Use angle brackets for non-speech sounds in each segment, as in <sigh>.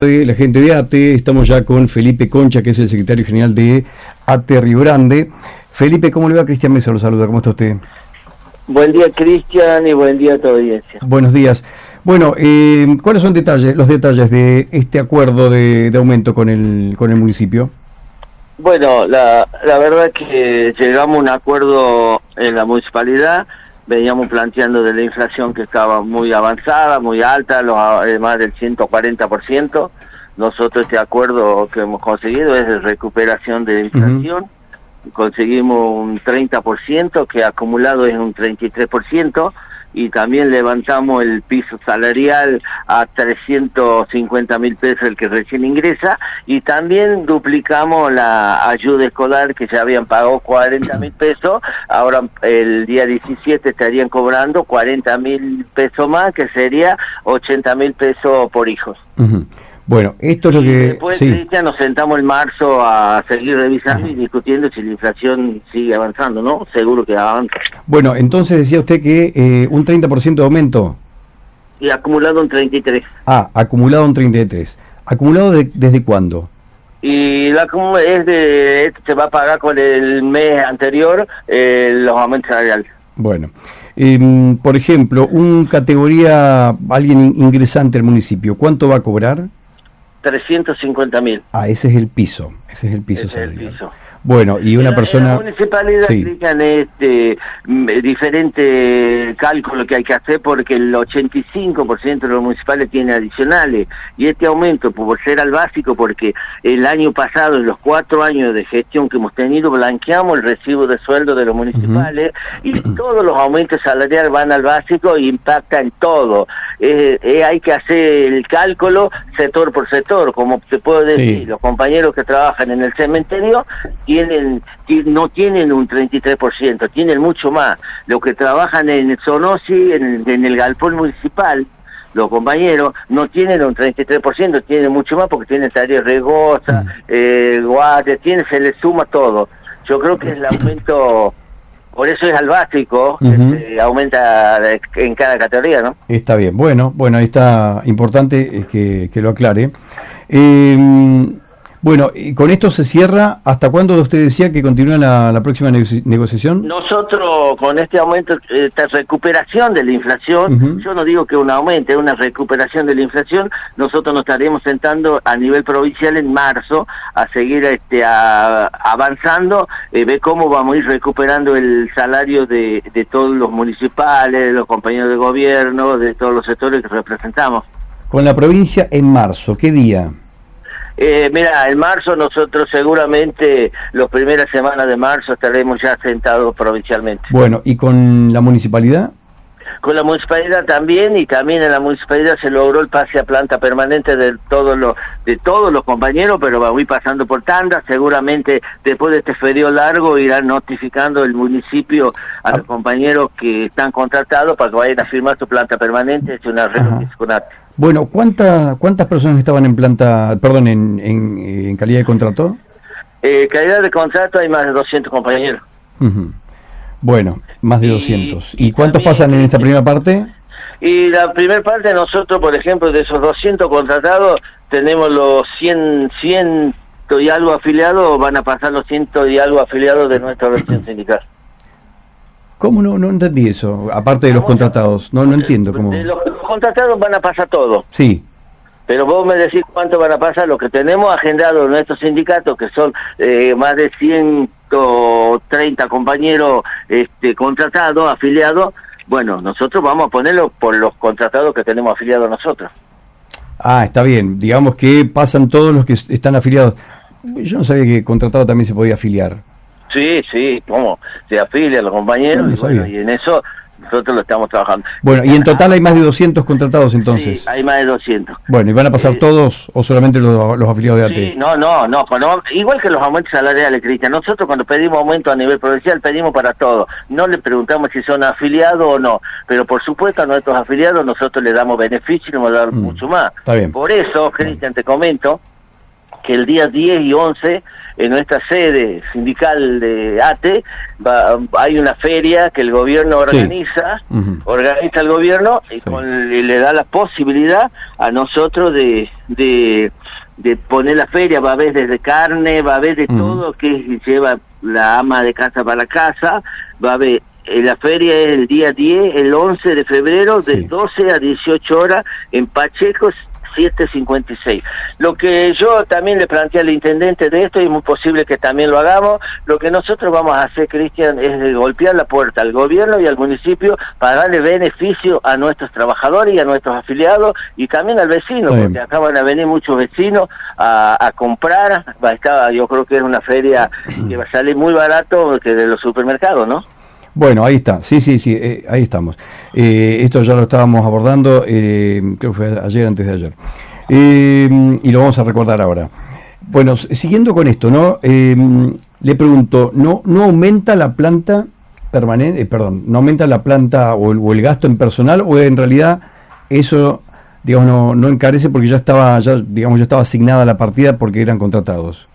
de la gente de ATE, estamos ya con Felipe Concha, que es el secretario general de ATE Río Grande. Felipe, ¿cómo le va? Cristian Mesa lo saluda, ¿cómo está usted? Buen día, Cristian, y buen día a tu audiencia. Buenos días. Bueno, eh, ¿cuáles son detalles, los detalles de este acuerdo de, de, aumento con el, con el municipio? Bueno, la, la verdad que llegamos a un acuerdo en la municipalidad veníamos planteando de la inflación que estaba muy avanzada, muy alta, los, eh, más del 140%. Nosotros este acuerdo que hemos conseguido es de recuperación de inflación. Conseguimos un 30%, que acumulado es un 33% y también levantamos el piso salarial a 350 mil pesos el que recién ingresa y también duplicamos la ayuda escolar que ya habían pagado 40 mil <coughs> pesos, ahora el día 17 estarían cobrando 40 mil pesos más, que sería 80 mil pesos por hijos. Bueno, esto es lo que... Después, ya nos sentamos en marzo a seguir revisando y discutiendo si la inflación sigue avanzando, ¿no? Seguro que avanza. Bueno, entonces decía usted que eh, un 30% de aumento. Y acumulado un 33. Ah, acumulado un 33. ¿Acumulado desde cuándo? Y la es de, se va a pagar con el mes anterior eh, los aumentos salariales. Bueno. Eh, por ejemplo, un categoría, alguien ingresante al municipio, ¿cuánto va a cobrar? 350 mil. Ah, ese es el piso, ese es el piso Bueno, y una persona... La municipalidad sí. este diferente cálculo que hay que hacer porque el 85% de los municipales tiene adicionales y este aumento por ser al básico porque el año pasado, en los cuatro años de gestión que hemos tenido, blanqueamos el recibo de sueldo de los municipales y todos los aumentos salariales van al básico e impactan todo. Eh, eh, hay que hacer el cálculo sector por sector, como se puede decir, los compañeros que trabajan en el cementerio tienen no tienen un 33%, tienen mucho más. Los que trabajan en el Sonosi, en, en el galpón municipal, los compañeros no tienen un 33%, tienen mucho más porque tienen tareas regosa, mm. eh, guardia, tienen, se les suma todo. Yo creo que el aumento por eso es al básico, este, aumenta en cada categoría, ¿no? Está bien, bueno, bueno, ahí está importante eh, que, que lo aclare. Eh, bueno, y con esto se cierra. ¿Hasta cuándo usted decía que continúa la, próxima negociación? Nosotros, con este aumento, esta recuperación de la inflación, yo no digo que un aumento, es una recuperación de la inflación. Nosotros nos estaremos sentando a nivel provincial en marzo a seguir este, avanzando, eh, ver cómo vamos a ir recuperando el salario de, de todos los municipales, de los compañeros de gobierno, de todos los sectores que representamos. Con la provincia en marzo, ¿qué día? Eh, mira, en marzo nosotros seguramente, las primeras semanas de marzo estaremos ya sentados provincialmente. Bueno, ¿y con la municipalidad? Con la municipalidad también y también en la municipalidad se logró el pase a planta permanente de todos los de todos los compañeros, pero voy pasando por tanda, seguramente después de este feriado largo irán notificando el municipio a los ah. compañeros que están contratados para que vayan a firmar su planta permanente, es una red bueno, ¿cuántas cuántas personas estaban en planta, perdón, en, en, calidad de contrato? Eh, calidad de contrato hay más de 200 compañeros. Bueno, más de 200. ¿Y cuántos pasan en esta primera parte? Y la primera parte nosotros, por ejemplo, de esos 200 contratados, tenemos los 100, 100 y algo afiliados, van a pasar los 100 y algo afiliados de nuestra versión sindical. ¿Cómo no, no entendí eso? Aparte de los contratados, no, no entiendo cómo... Los contratados van a pasar todo. Sí. Pero vos me decís cuánto van a pasar lo que tenemos agendado en nuestros sindicatos, que son eh, más de 130 compañeros este, contratados, afiliados. Bueno, nosotros vamos a ponerlo por los contratados que tenemos afiliados nosotros. Ah, está bien. Digamos que pasan todos los que están afiliados. Yo no sabía que contratado también se podía afiliar. Sí, sí, como se afilian los compañeros y, en eso nosotros lo estamos trabajando. Bueno, y en total hay más de 200 contratados entonces. Sí, hay más de 200. Bueno, ¿y van a pasar eh, todos o solamente los, afiliados de AT? Sí, no, no, no, igual que los aumentos salariales, Cristian. Nosotros cuando pedimos aumento a nivel provincial pedimos para todos. No le preguntamos si son afiliados o no, pero por supuesto a nuestros afiliados nosotros les damos beneficio y nos vamos a dar mm, mucho más. Está bien. Por eso, Cristian, te comento que el día 10 y 11 en nuestra sede sindical de ATE hay una feria que el gobierno organiza, organiza el gobierno y, le da la posibilidad a nosotros de, de, poner la feria, va a haber desde carne, va a haber de todo que lleva la ama de casa para casa, va a haber eh, la feria es el día 10, el 11 de febrero, de 12 a 18 horas en Pacheco, 756. Lo que yo también le planteé al intendente de esto, y es muy posible que también lo hagamos, lo que nosotros vamos a hacer, Cristian, es golpear la puerta al gobierno y al municipio para darle beneficio a nuestros trabajadores y a nuestros afiliados y también al vecino, porque acaban de venir muchos vecinos a, comprar. Va a estar, yo creo que es una feria que va a salir muy barato que de los supermercados, ¿no? Bueno, ahí está, sí, sí, sí, eh, ahí estamos. Eh, esto ya lo estábamos abordando, eh, creo que fue ayer, antes de ayer. y lo vamos a recordar ahora. Bueno, siguiendo con esto, ¿no? le pregunto, ¿no, ¿no aumenta la planta permanente, perdón, no aumenta la planta o el, gasto en personal o en realidad eso, digamos, no, no encarece porque ya estaba, ya, digamos, ya estaba asignada la partida porque eran contratados?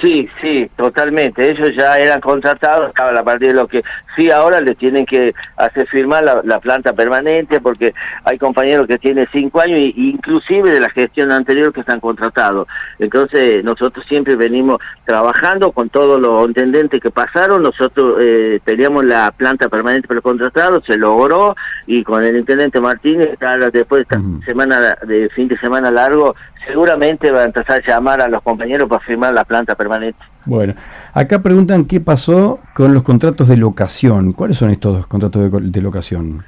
Sí, sí, totalmente. Ellos ya eran contratados, a partir de lo que sí ahora les tienen que hacer firmar la, planta permanente porque hay compañeros que tienen cinco años e inclusive de la gestión anterior que están contratados. Entonces nosotros siempre venimos trabajando con todos los intendentes que pasaron. Nosotros eh, teníamos la planta permanente para contratado, se logró y con el intendente Martínez, después de esta semana de fin de semana largo, seguramente va a empezar a llamar a los compañeros para firmar la planta permanente. Bueno, acá preguntan qué pasó con los contratos de locación. ¿Cuáles son estos contratos de, locación?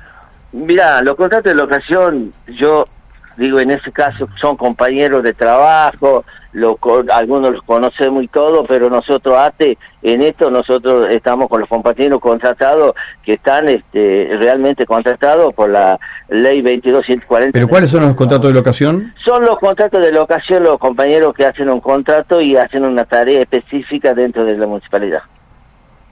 Mira, los contratos de locación, yo digo, en ese caso son compañeros de trabajo, lo, algunos los conocemos y todo, pero nosotros ATE, en esto nosotros estamos con los compañeros contratados que están este, realmente contratados por la ley 2240. ¿Pero cuáles son los contratos de locación? Son los contratos de locación, los compañeros que hacen un contrato y hacen una tarea específica dentro de la municipalidad.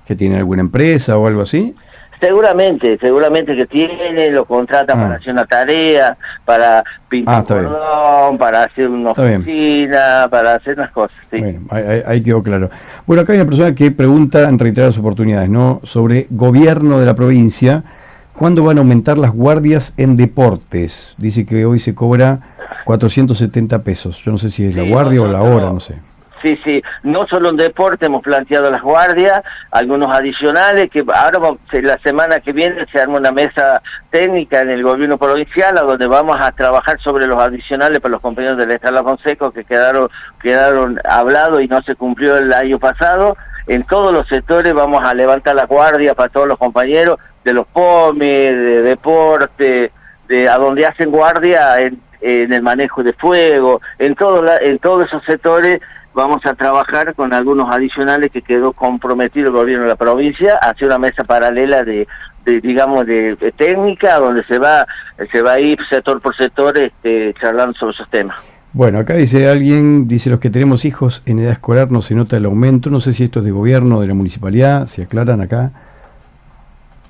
¿Que tienen alguna empresa o algo así? Seguramente, seguramente que tiene, lo contratan para ah. hacer una tarea, para pintar ah, un cordón, para hacer una oficina, para hacer unas cosas. Bueno, ahí, quedó claro. Bueno, acá hay una persona que pregunta en reiteradas oportunidades, ¿no? Sobre gobierno de la provincia, ¿cuándo van a aumentar las guardias en deportes? Dice que hoy se cobra 470 pesos. Yo no sé si es la guardia o la hora, no sé. Sí, sí, no solo en deporte hemos planteado las guardias, algunos adicionales, que ahora la semana que viene se arma una mesa técnica en el gobierno provincial, a donde vamos a trabajar sobre los adicionales para los compañeros del Estado Fonseca que quedaron, quedaron hablados y no se cumplió el año pasado. En todos los sectores vamos a levantar la guardia para todos los compañeros de los POME, de deporte, de a donde hacen guardia en, en el manejo de fuego, en, todo en todos esos sectores vamos a trabajar con algunos adicionales que quedó comprometido el gobierno de la provincia hacia una mesa paralela de, digamos de, técnica donde se va se va a ir sector por sector este, charlando sobre esos temas. Bueno, acá dice alguien, dice los que tenemos hijos en edad escolar no se nota el aumento, no sé si esto es de gobierno, de la municipalidad, si aclaran acá.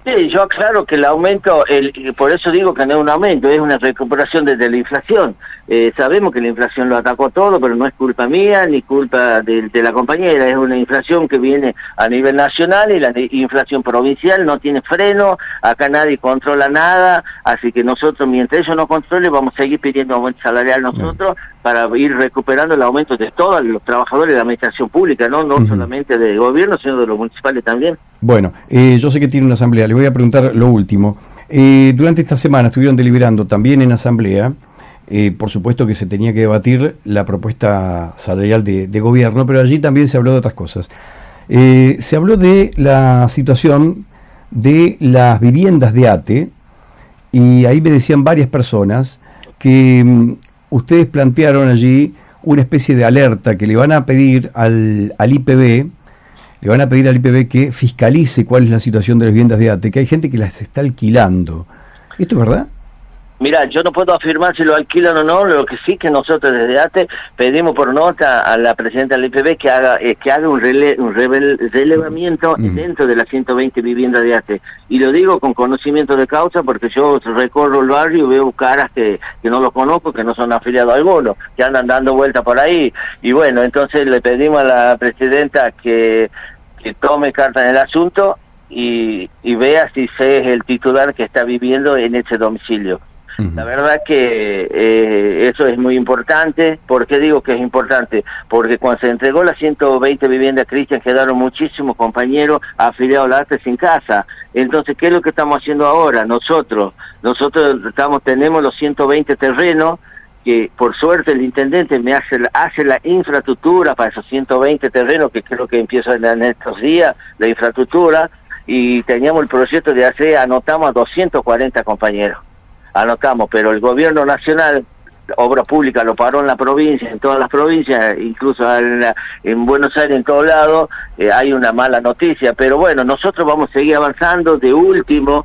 Sí, yo aclaro que el aumento, el, por eso digo que no es un aumento, es una recuperación desde la inflación. Eh, sabemos que la inflación lo atacó todo, pero no es culpa mía ni culpa de, la compañera, es una inflación que viene a nivel nacional y la inflación provincial no tiene freno, acá nadie controla nada, así que nosotros mientras ellos no controlen vamos a seguir pidiendo aumento salarial nosotros para ir recuperando el aumento de todos los trabajadores de la administración pública, no, no solamente del gobierno, sino de los municipales también. Bueno, eh, yo sé que tiene una asamblea, le voy a preguntar lo último. Eh, durante esta semana estuvieron deliberando también en asamblea, eh, por supuesto que se tenía que debatir la propuesta salarial de, gobierno, pero allí también se habló de otras cosas. se habló de la situación de las viviendas de ATE, y ahí me decían varias personas que mm, ustedes plantearon allí una especie de alerta que le van a pedir al, al IPB, le van a pedir al IPB que fiscalice cuál es la situación de las viviendas de ATE, que hay gente que las está alquilando. ¿Esto es verdad? Mira, yo no puedo afirmar si lo alquilan o no, lo que sí que nosotros desde ATE pedimos por nota a la presidenta del IPB que haga eh, que haga un, un relevamiento dentro de las 120 viviendas de ATE. Y lo digo con conocimiento de causa porque yo recorro el barrio y veo caras que, que no los conozco, que no son afiliados a alguno, que andan dando vueltas por ahí. Y bueno, entonces le pedimos a la presidenta que, que tome carta en el asunto y, y vea si se es el titular que está viviendo en ese domicilio. La verdad que eh, eso es muy importante. ¿Por qué digo que es importante? Porque cuando se entregó las 120 viviendas Cristian quedaron muchísimos compañeros afiliados a la ARTE sin casa. Entonces, ¿qué es lo que estamos haciendo ahora? Nosotros, nosotros estamos, tenemos los 120 terrenos que por suerte el intendente me hace, hace la infraestructura para esos 120 terrenos que creo que empieza en estos días, la infraestructura, y teníamos el proyecto de hacer, anotamos a 240 compañeros anotamos, pero el gobierno nacional, obra pública lo paró en la provincia, en todas las provincias, incluso en, Buenos Aires, en todos lados, eh, hay una mala noticia, pero bueno, nosotros vamos a seguir avanzando, de último,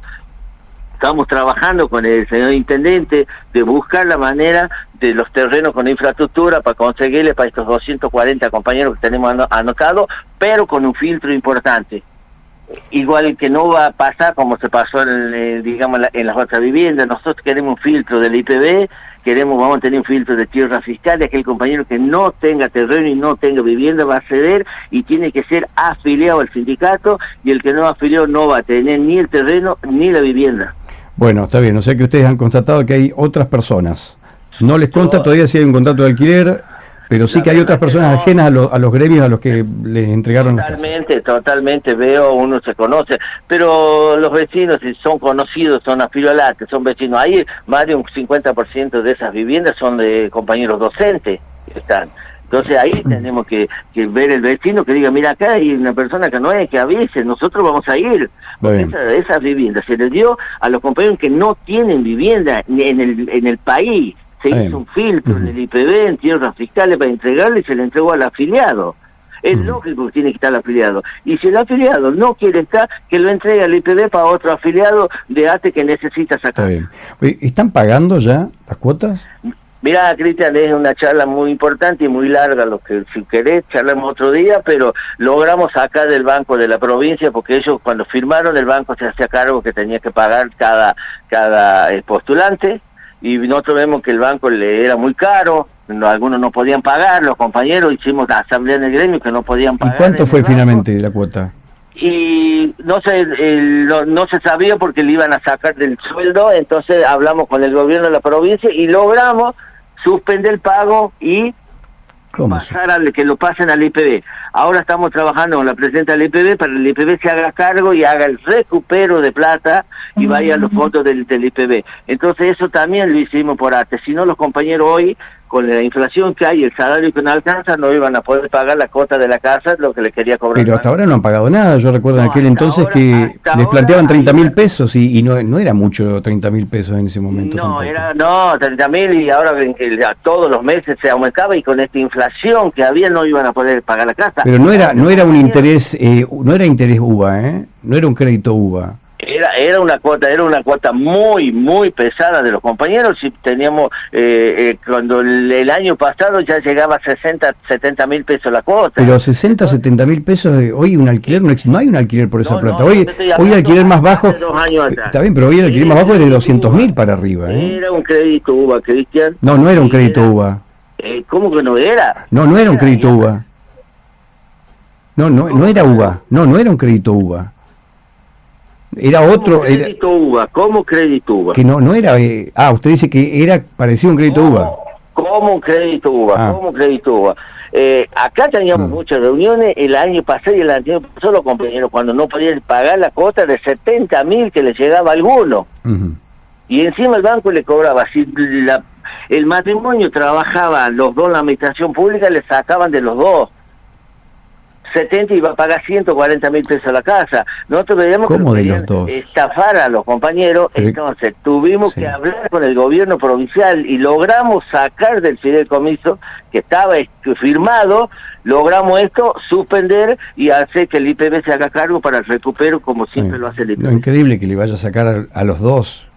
estamos trabajando con el señor intendente de buscar la manera de los terrenos con infraestructura para conseguirle para estos 240 compañeros que tenemos anotados, pero con un filtro importante igual que no va a pasar como se pasó en, eh, digamos en las otras viviendas. Nosotros queremos un filtro del IPB queremos vamos a tener un filtro de tierra fiscal y aquel compañero que no tenga terreno y no tenga vivienda va a ceder y tiene que ser afiliado al sindicato y el que no afiliado no va a tener ni el terreno ni la vivienda. Bueno está bien. O sea que ustedes han constatado que hay otras personas. No les consta todavía si hay un contrato de alquiler pero sí que hay otras personas ajenas a, los gremios a los que les entregaron totalmente totalmente veo uno se conoce pero los vecinos si son conocidos son que son vecinos ahí más de un 50% de esas viviendas son de compañeros docentes que están. Entonces ahí tenemos que, ver el vecino que diga, mira, acá hay una persona que no es, que avise, nosotros vamos a ir. Esa, esas viviendas se les dio a los compañeros que no tienen vivienda en el, en el país se hizo un filtro en el IPB, en tierras fiscales para entregarle y se le entregó al afiliado. Es lógico que tiene que estar el afiliado. Y si el afiliado no quiere estar, que lo entregue al IPB para otro afiliado de ATE que necesita sacar. ¿Están pagando ya las cuotas? Mira, Cristian, es una charla muy importante y muy larga, lo que si querés charlamos otro día, pero logramos sacar del banco de la provincia, porque ellos cuando firmaron el banco se hacía cargo que tenía que pagar cada, cada eh, postulante, y nosotros vemos que el banco le era muy caro, algunos no podían pagar, los compañeros hicimos la asamblea en el gremio que no podían pagar. ¿Y cuánto fue finalmente la cuota? Y no se, no, se sabía porque le iban a sacar del sueldo, entonces hablamos con el gobierno de la provincia y logramos suspender el pago y pasar al, que lo pasen al IPB. Ahora estamos trabajando con la presidenta del IPB para que el IPB se haga cargo y haga el recupero de plata y vaya a los fondos del, del IPB. Entonces eso también lo hicimos por arte. Si no, los compañeros hoy con la inflación que hay, el salario que no alcanza, no iban a poder pagar la cuota de la casa, lo que le quería cobrar. Pero hasta ahora no han pagado nada. Yo recuerdo en aquel entonces que les planteaban 30 mil pesos y, no, no era mucho 30 mil pesos en ese momento. No, era no 30 mil y ahora todos los meses se aumentaba y con esta inflación que había no iban a poder pagar la casa. Pero no era no era un interés eh, no era interés UVA, ¿eh? No era un crédito UVA era era una cuota era una cuota muy muy pesada de los compañeros. Y teníamos eh, eh, cuando el, año pasado ya llegaba a 60 70 mil pesos la cuota. Pero 60 70 mil pesos eh, hoy un alquiler no, hay un alquiler por esa plata. hoy hoy el alquiler más bajo está bien pero hoy el alquiler más bajo es de 200 mil para arriba era un crédito UVA Cristian. No no era un crédito UVA. ¿cómo que no era? no no era un crédito UVA. No no no era UVA. No no era un crédito UVA era otro. Crédito UVA, ¿cómo crédito UVA? Que no, no era. Eh, ah, usted dice que era parecido a un crédito UVA. ¿Cómo un crédito UVA? Ah. ¿Cómo crédito UVA? Eh, acá teníamos mm. muchas reuniones, el año pasado y el año pasado los compañeros cuando no podían pagar la cuota de 70 mil que les llegaba a alguno. Y encima el banco le cobraba, si el matrimonio trabajaba los dos en la administración pública, le sacaban de los dos. 70 iba a pagar 140 mil pesos a la casa. Nosotros veíamos que estafar a los compañeros, entonces tuvimos que hablar con el gobierno provincial y logramos sacar del fideicomiso que estaba firmado, logramos esto, suspender y hacer que el IPB se haga cargo para el recupero como siempre lo hace el IPB. increíble que le vaya a sacar a, los dos.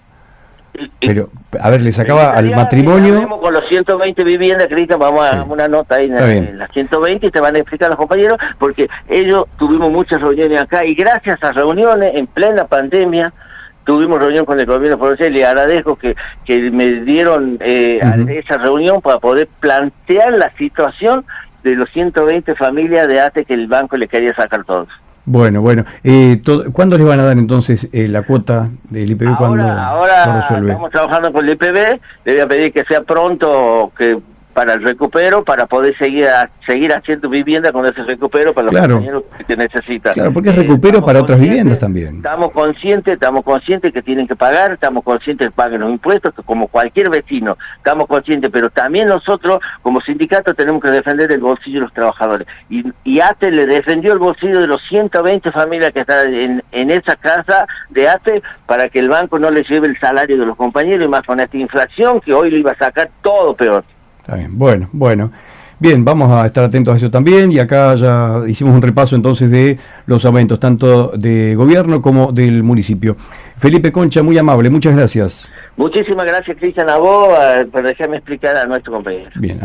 Pero, a ver, le sacaba al matrimonio... Con los 120 viviendas, Cristian, vamos a una nota ahí en, las 120 y te van a explicar los compañeros, porque ellos tuvimos muchas reuniones acá y gracias a reuniones en plena pandemia, tuvimos reunión con el gobierno provincial y le agradezco que, que me dieron eh, esa reunión para poder plantear la situación de los 120 familias de ATE que el banco le quería sacar todos. Bueno, bueno. Eh, ¿Cuándo les van a dar entonces eh, la cuota del IPB? Ahora, ahora estamos trabajando con el IPB. Le voy a pedir que sea pronto, que para el recupero, para poder seguir seguir haciendo vivienda con ese recupero para los compañeros que necesitan. Claro, porque es recupero para otras viviendas también. Estamos conscientes, estamos conscientes que tienen que pagar, estamos conscientes que paguen los impuestos, como cualquier vecino, estamos conscientes, pero también nosotros como sindicato tenemos que defender el bolsillo de los trabajadores. Y, y ATE le defendió el bolsillo de los 120 familias que están en, en esa casa de ATE para que el banco no les lleve el salario de los compañeros y más con esta inflación que hoy lo iba a sacar todo peor. Está bien, bueno, bueno. Bien, vamos a estar atentos a eso también y acá ya hicimos un repaso entonces de los aumentos, tanto de gobierno como del municipio. Felipe Concha, muy amable, muchas gracias. Muchísimas gracias Cristian a vos por dejarme explicar a nuestro compañero. Bien,